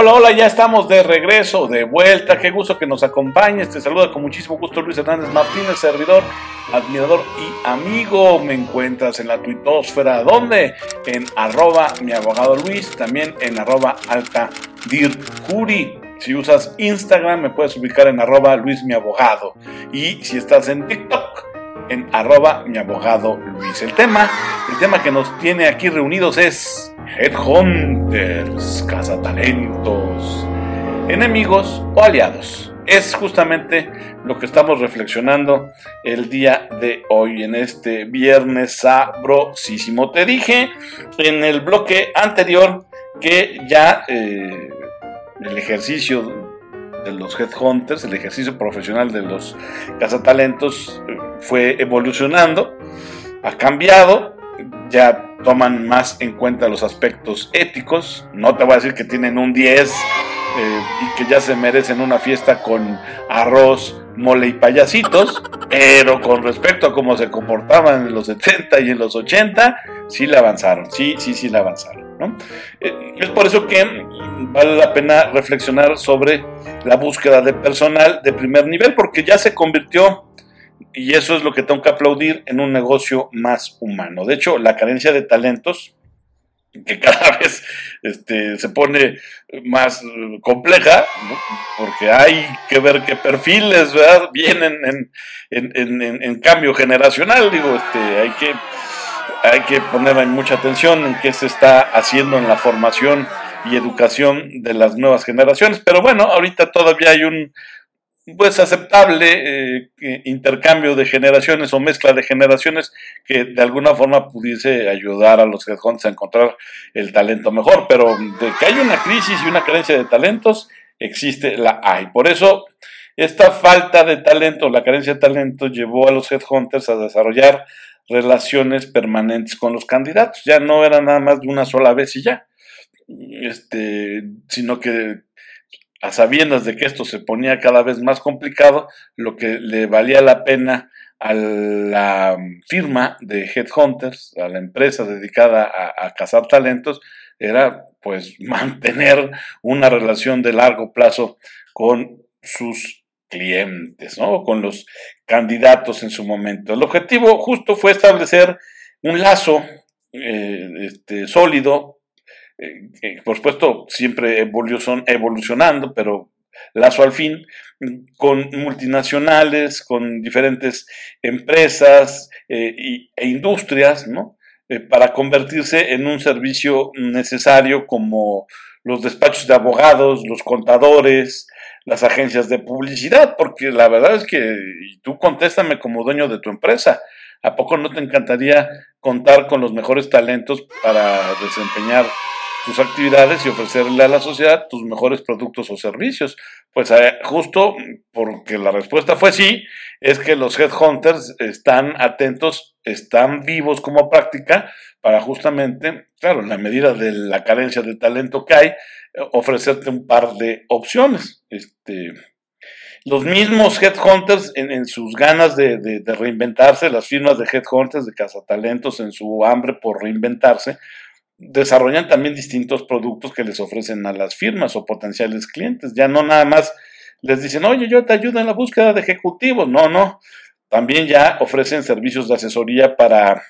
Hola, hola, ya estamos de regreso, de vuelta. Qué gusto que nos acompañes. Te saluda con muchísimo gusto Luis Hernández Martínez, servidor, admirador y amigo. Me encuentras en la tuitosfera. ¿Dónde? En arroba mi abogado Luis, también en arroba alta Si usas Instagram, me puedes ubicar en arroba Luis mi abogado. Y si estás en TikTok, en arroba mi abogado Luis. El tema, el tema que nos tiene aquí reunidos es Headhunters, cazatalentos, enemigos o aliados. Es justamente lo que estamos reflexionando el día de hoy, en este viernes sabrosísimo. Te dije en el bloque anterior que ya eh, el ejercicio de los headhunters, el ejercicio profesional de los cazatalentos eh, fue evolucionando, ha cambiado, ya toman más en cuenta los aspectos éticos. No te voy a decir que tienen un 10 eh, y que ya se merecen una fiesta con arroz, mole y payasitos, pero con respecto a cómo se comportaban en los 70 y en los 80, sí le avanzaron, sí, sí, sí le avanzaron. Eh, es por eso que vale la pena reflexionar sobre la búsqueda de personal de primer nivel, porque ya se convirtió y eso es lo que tengo que aplaudir en un negocio más humano. De hecho, la carencia de talentos, que cada vez este, se pone más compleja, porque hay que ver qué perfiles vienen en, cambio generacional. Digo, este, hay, que, hay que poner mucha atención en qué se está haciendo en la formación y educación de las nuevas generaciones. Pero bueno, ahorita todavía hay un pues aceptable eh, intercambio de generaciones o mezcla de generaciones que de alguna forma pudiese ayudar a los headhunters a encontrar el talento mejor, pero de que hay una crisis y una carencia de talentos, existe la hay. Por eso, esta falta de talento, la carencia de talento llevó a los headhunters a desarrollar relaciones permanentes con los candidatos. Ya no era nada más de una sola vez y ya. Este, sino que a sabiendas de que esto se ponía cada vez más complicado, lo que le valía la pena a la firma de Headhunters, a la empresa dedicada a, cazar talentos, era pues mantener una relación de largo plazo con sus clientes, ¿no? Con los candidatos en su momento. El objetivo justo fue establecer un lazo eh, este, sólido eh, por supuesto, siempre evolucionando, pero lazo al fin, con multinacionales, con diferentes empresas eh, e industrias, ¿no? Eh, para convertirse en un servicio necesario como los despachos de abogados, los contadores, las agencias de publicidad, porque la verdad es que, y tú contéstame como dueño de tu empresa, ¿a poco no te encantaría contar con los mejores talentos para desempeñar tus actividades y ofrecerle a la sociedad tus mejores productos o servicios. Pues eh, justo porque la respuesta fue sí, es que los headhunters están atentos, están vivos como práctica para justamente, claro, en la medida de la carencia de talento que hay, ofrecerte un par de opciones. Este, los mismos headhunters en, en sus ganas de, de, reinventarse, las firmas de headhunters, de cazatalentos, en su hambre por reinventarse, desarrollan también distintos productos que les ofrecen a las firmas o potenciales clientes. Ya no nada más les dicen, oye, yo te ayudo en la búsqueda de ejecutivos. No, no. También ya ofrecen servicios de asesoría para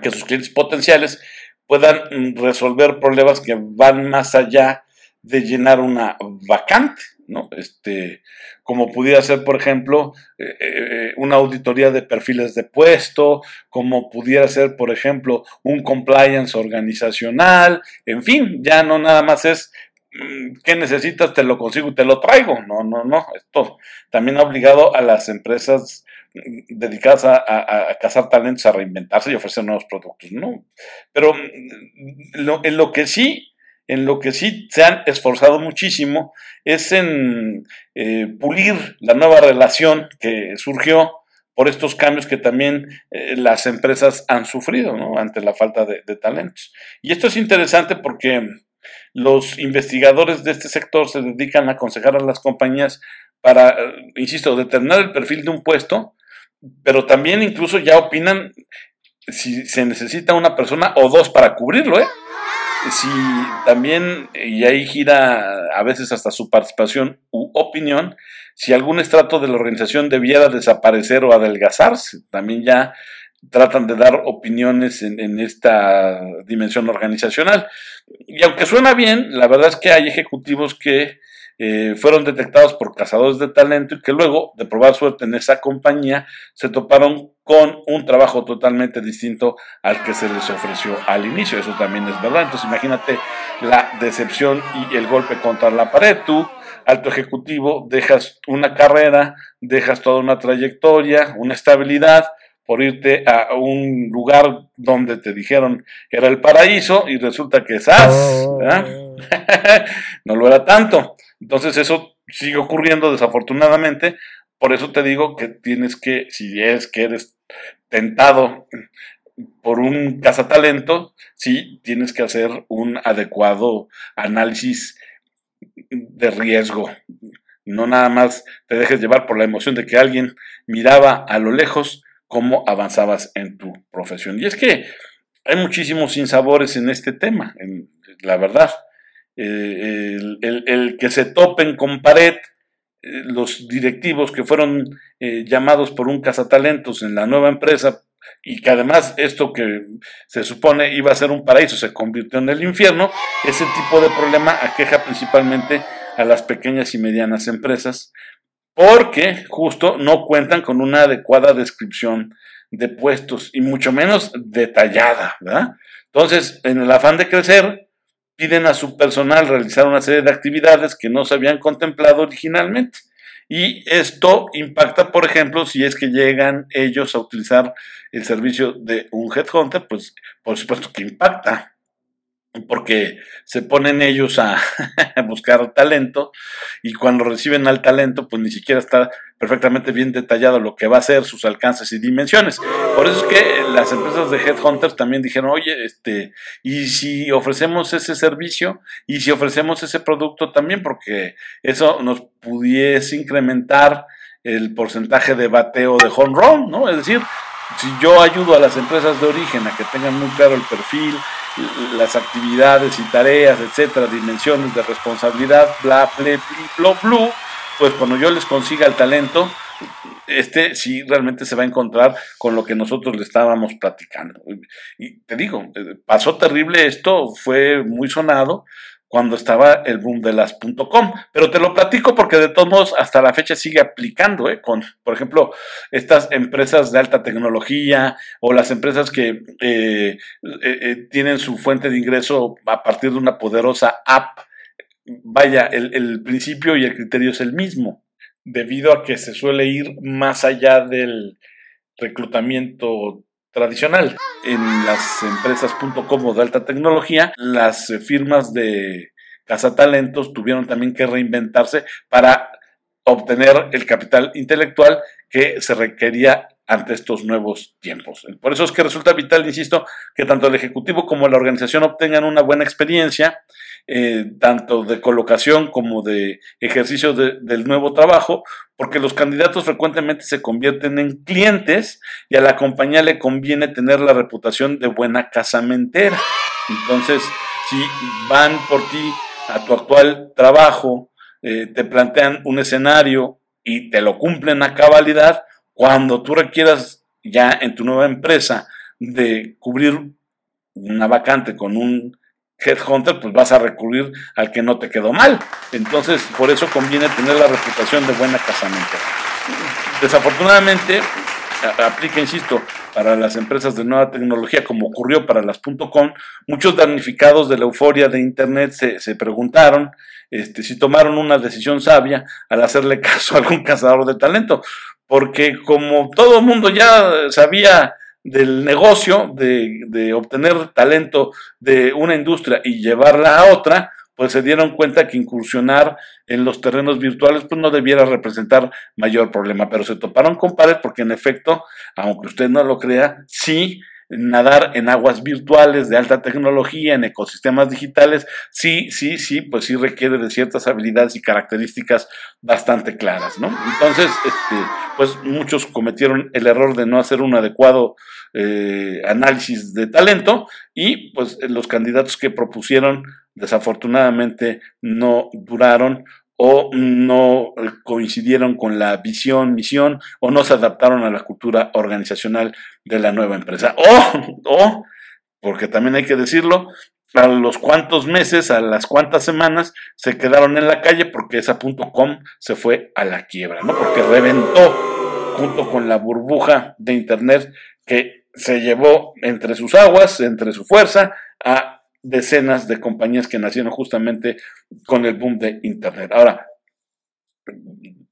que sus clientes potenciales puedan resolver problemas que van más allá de llenar una vacante. ¿No? Este, como pudiera ser, por ejemplo, eh, eh, una auditoría de perfiles de puesto, como pudiera ser, por ejemplo, un compliance organizacional, en fin, ya no nada más es mm, ¿qué necesitas? Te lo consigo y te lo traigo. No, no, no. Esto también ha obligado a las empresas mm, dedicadas a, cazar talentos, a reinventarse y ofrecer nuevos productos. No. Pero mm, en lo que sí en lo que sí se han esforzado muchísimo es en eh, pulir la nueva relación que surgió por estos cambios que también eh, las empresas han sufrido ante la falta de, talentos. Y esto es interesante porque los investigadores de este sector se dedican a aconsejar a las compañías para, eh, insisto, determinar el perfil de un puesto, pero también incluso ya opinan si se necesita una persona o dos para cubrirlo, ¿eh? Si también, y ahí gira a veces hasta su participación u opinión, si algún estrato de la organización debiera desaparecer o adelgazarse. También ya tratan de dar opiniones en, esta dimensión organizacional. Y aunque suena bien, la verdad es que hay ejecutivos que eh, fueron detectados por cazadores de talento y que luego de probar suerte en esa compañía se toparon con un trabajo totalmente distinto al que se les ofreció al inicio. Eso también es verdad. Entonces imagínate la decepción y el golpe contra la pared. Tú, alto ejecutivo, dejas una carrera, dejas toda una trayectoria, una estabilidad por irte a un lugar donde te dijeron era el paraíso y resulta que esas oh. no lo era tanto. Entonces eso sigue ocurriendo desafortunadamente. Por eso te digo que tienes que, si es que eres tentado por un cazatalento, sí tienes que hacer un adecuado análisis de riesgo. No nada más te dejes llevar por la emoción de que alguien miraba a lo lejos cómo avanzabas en tu profesión. Y es que hay muchísimos sinsabores en este tema, en, la verdad. Eh, el, que se topen con pared eh, los directivos que fueron eh, llamados por un cazatalentos en la nueva empresa y que además esto que se supone iba a ser un paraíso se convirtió en el infierno, ese tipo de problema aqueja principalmente a las pequeñas y medianas empresas porque justo no cuentan con una adecuada descripción de puestos y mucho menos detallada, ¿verdad? Entonces, en el afán de crecer, piden a su personal realizar una serie de actividades que no se habían contemplado originalmente. Y esto impacta, por ejemplo, si es que llegan ellos a utilizar el servicio de un headhunter, pues por supuesto que impacta porque se ponen ellos a, buscar talento y cuando reciben al talento pues ni siquiera está perfectamente bien detallado lo que va a ser, sus alcances y dimensiones. Por eso es que las empresas de headhunters también dijeron, oye, este, y si ofrecemos ese servicio y si ofrecemos ese producto también, porque eso nos pudiese incrementar el porcentaje de bateo de home run, ¿no? Es decir, si yo ayudo a las empresas de origen a que tengan muy claro el perfil, las actividades y tareas, etcétera, dimensiones de responsabilidad, bla, bla, bla, bla, pues cuando yo les consiga el talento, este sí realmente se va a encontrar con lo que nosotros le estábamos platicando. Y te digo, eh, pasó terrible esto, fue muy sonado, cuando estaba el boom de. Pero te lo platico porque de todos modos hasta la fecha sigue aplicando, ¿eh? con, por ejemplo, estas empresas de alta tecnología o las empresas que eh, eh, tienen su fuente de ingreso a partir de una poderosa app. Vaya, el, el principio y el criterio es el mismo, debido a que se suele ir más allá del reclutamiento tradicional. En las empresas .com de alta tecnología, las firmas de cazatalentos tuvieron también que reinventarse para obtener el capital intelectual que se requería ante estos nuevos tiempos. Por eso es que resulta vital, insisto, que tanto el Ejecutivo como la organización obtengan una buena experiencia, eh, tanto de colocación como de ejercicio del nuevo trabajo, porque los candidatos frecuentemente se convierten en clientes y a la compañía le conviene tener la reputación de buena casamentera. Entonces, si van por ti a tu actual trabajo, eh, te plantean un escenario y te lo cumplen a cabalidad, cuando tú requieras ya en tu nueva empresa de cubrir una vacante con un headhunter, pues vas a recurrir al que no te quedó mal. Entonces, por eso conviene tener la reputación de buena casamiento. Desafortunadamente, aplica, insisto, para las empresas de nueva tecnología, como ocurrió para las .com, muchos damnificados de la euforia de Internet se, se preguntaron este, si tomaron una decisión sabia al hacerle caso a algún cazador de talento, porque como todo el mundo ya sabía del negocio, de, obtener talento de una industria y llevarla a otra, pues se dieron cuenta que incursionar en los terrenos virtuales pues no debiera representar mayor problema, pero se toparon con pared porque en efecto, aunque usted no lo crea, sí nadar en aguas virtuales de alta tecnología, en ecosistemas digitales, sí, sí, sí, pues sí requiere de ciertas habilidades y características bastante claras, ¿no? Entonces, este, pues muchos cometieron el error de no hacer un adecuado eh, análisis de talento y pues los candidatos que propusieron desafortunadamente no duraron o no coincidieron con la visión, misión o no se adaptaron a la cultura organizacional de la nueva empresa. O, o porque también hay que decirlo, a los cuantos meses, a las cuantas semanas, se quedaron en la calle porque esa .com se fue a la quiebra, ¿no? Porque reventó junto con la burbuja de Internet que se llevó entre sus aguas, entre su fuerza, a decenas de compañías que nacieron justamente con el boom de Internet. Ahora,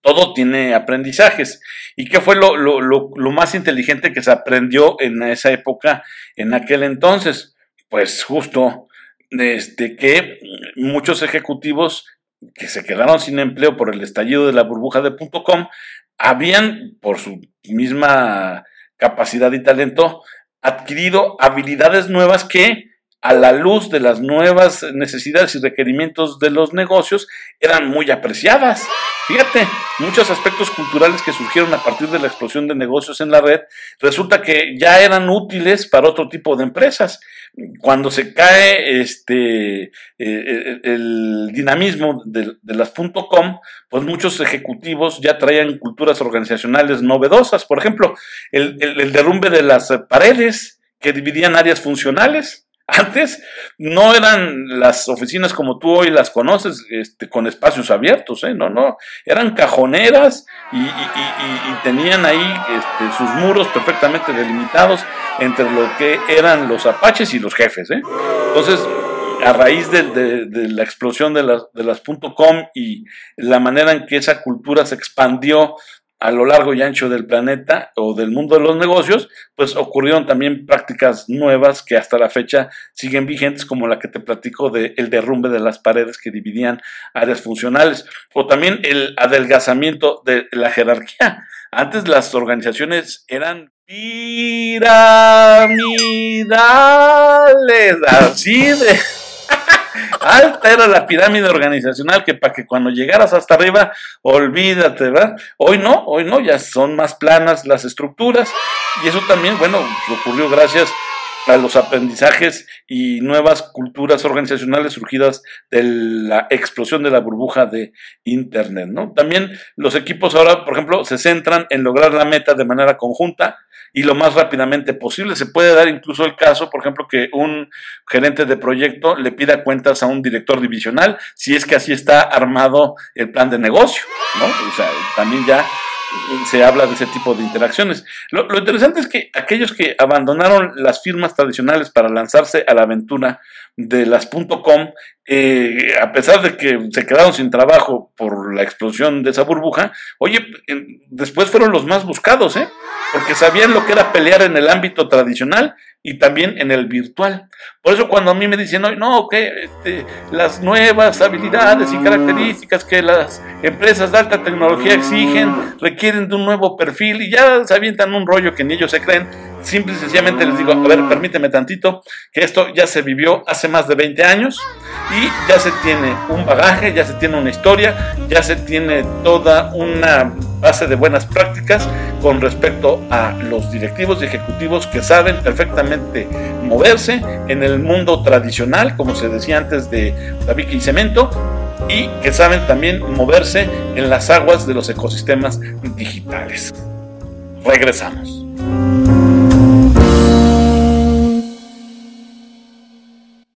todo tiene aprendizajes. ¿Y qué fue lo, lo, lo, más inteligente que se aprendió en esa época, en aquel entonces? Pues justo desde que muchos ejecutivos que se quedaron sin empleo por el estallido de la burbuja de .com habían, por su misma capacidad y talento, adquirido habilidades nuevas que a la luz de las nuevas necesidades y requerimientos de los negocios, eran muy apreciadas. Fíjate, muchos aspectos culturales que surgieron a partir de la explosión de negocios en la red, resulta que ya eran útiles para otro tipo de empresas. Cuando se cae este, eh, eh, el dinamismo de, las .com, pues muchos ejecutivos ya traían culturas organizacionales novedosas. Por ejemplo, el derrumbe de las paredes que dividían áreas funcionales. Antes no eran las oficinas como tú hoy las conoces, este, con espacios abiertos, ¿eh? no, no, eran cajoneras y, tenían ahí este, sus muros perfectamente delimitados entre lo que eran los apaches y los jefes. ¿eh? Entonces, a raíz de, de, la explosión de las, de las .com y la manera en que esa cultura se expandió a lo largo y ancho del planeta o del mundo de los negocios, pues ocurrieron también prácticas nuevas que hasta la fecha siguen vigentes, como la que te platico del el derrumbe de las paredes que dividían áreas funcionales, o también el adelgazamiento de la jerarquía. Antes las organizaciones eran piramidales, así de Alta era la pirámide organizacional que para que cuando llegaras hasta arriba, olvídate, ¿verdad? Hoy no, hoy no, ya son más planas las estructuras y eso también, bueno, ocurrió gracias los aprendizajes y nuevas culturas organizacionales surgidas de la explosión de la burbuja de Internet, ¿no? También los equipos ahora, por ejemplo, se centran en lograr la meta de manera conjunta y lo más rápidamente posible. Se puede dar incluso el caso, por ejemplo, que un gerente de proyecto le pida cuentas a un director divisional, si es que así está armado el plan de negocio, ¿no? O sea, también ya se habla de ese tipo de interacciones. Lo, interesante es que aquellos que abandonaron las firmas tradicionales para lanzarse a la aventura de las .com, eh, a pesar de que se quedaron sin trabajo por la explosión de esa burbuja, oye, después fueron los más buscados, ¿eh? Porque sabían lo que era pelear en el ámbito tradicional y también en el virtual. Por eso cuando a mí me dicen, no, que este, las nuevas habilidades y características que las empresas de alta tecnología exigen requieren de un nuevo perfil y ya se avientan un rollo que ni ellos se creen, simple y sencillamente les digo, a ver, permíteme tantito, que esto ya se vivió hace más de 20 años y ya se tiene un bagaje, ya se tiene una historia, ya se tiene toda una base de buenas prácticas con respecto a los directivos y ejecutivos que saben perfectamente moverse en el mundo tradicional, como se decía antes de tabique y cemento, y que saben también moverse en las aguas de los ecosistemas digitales. Regresamos.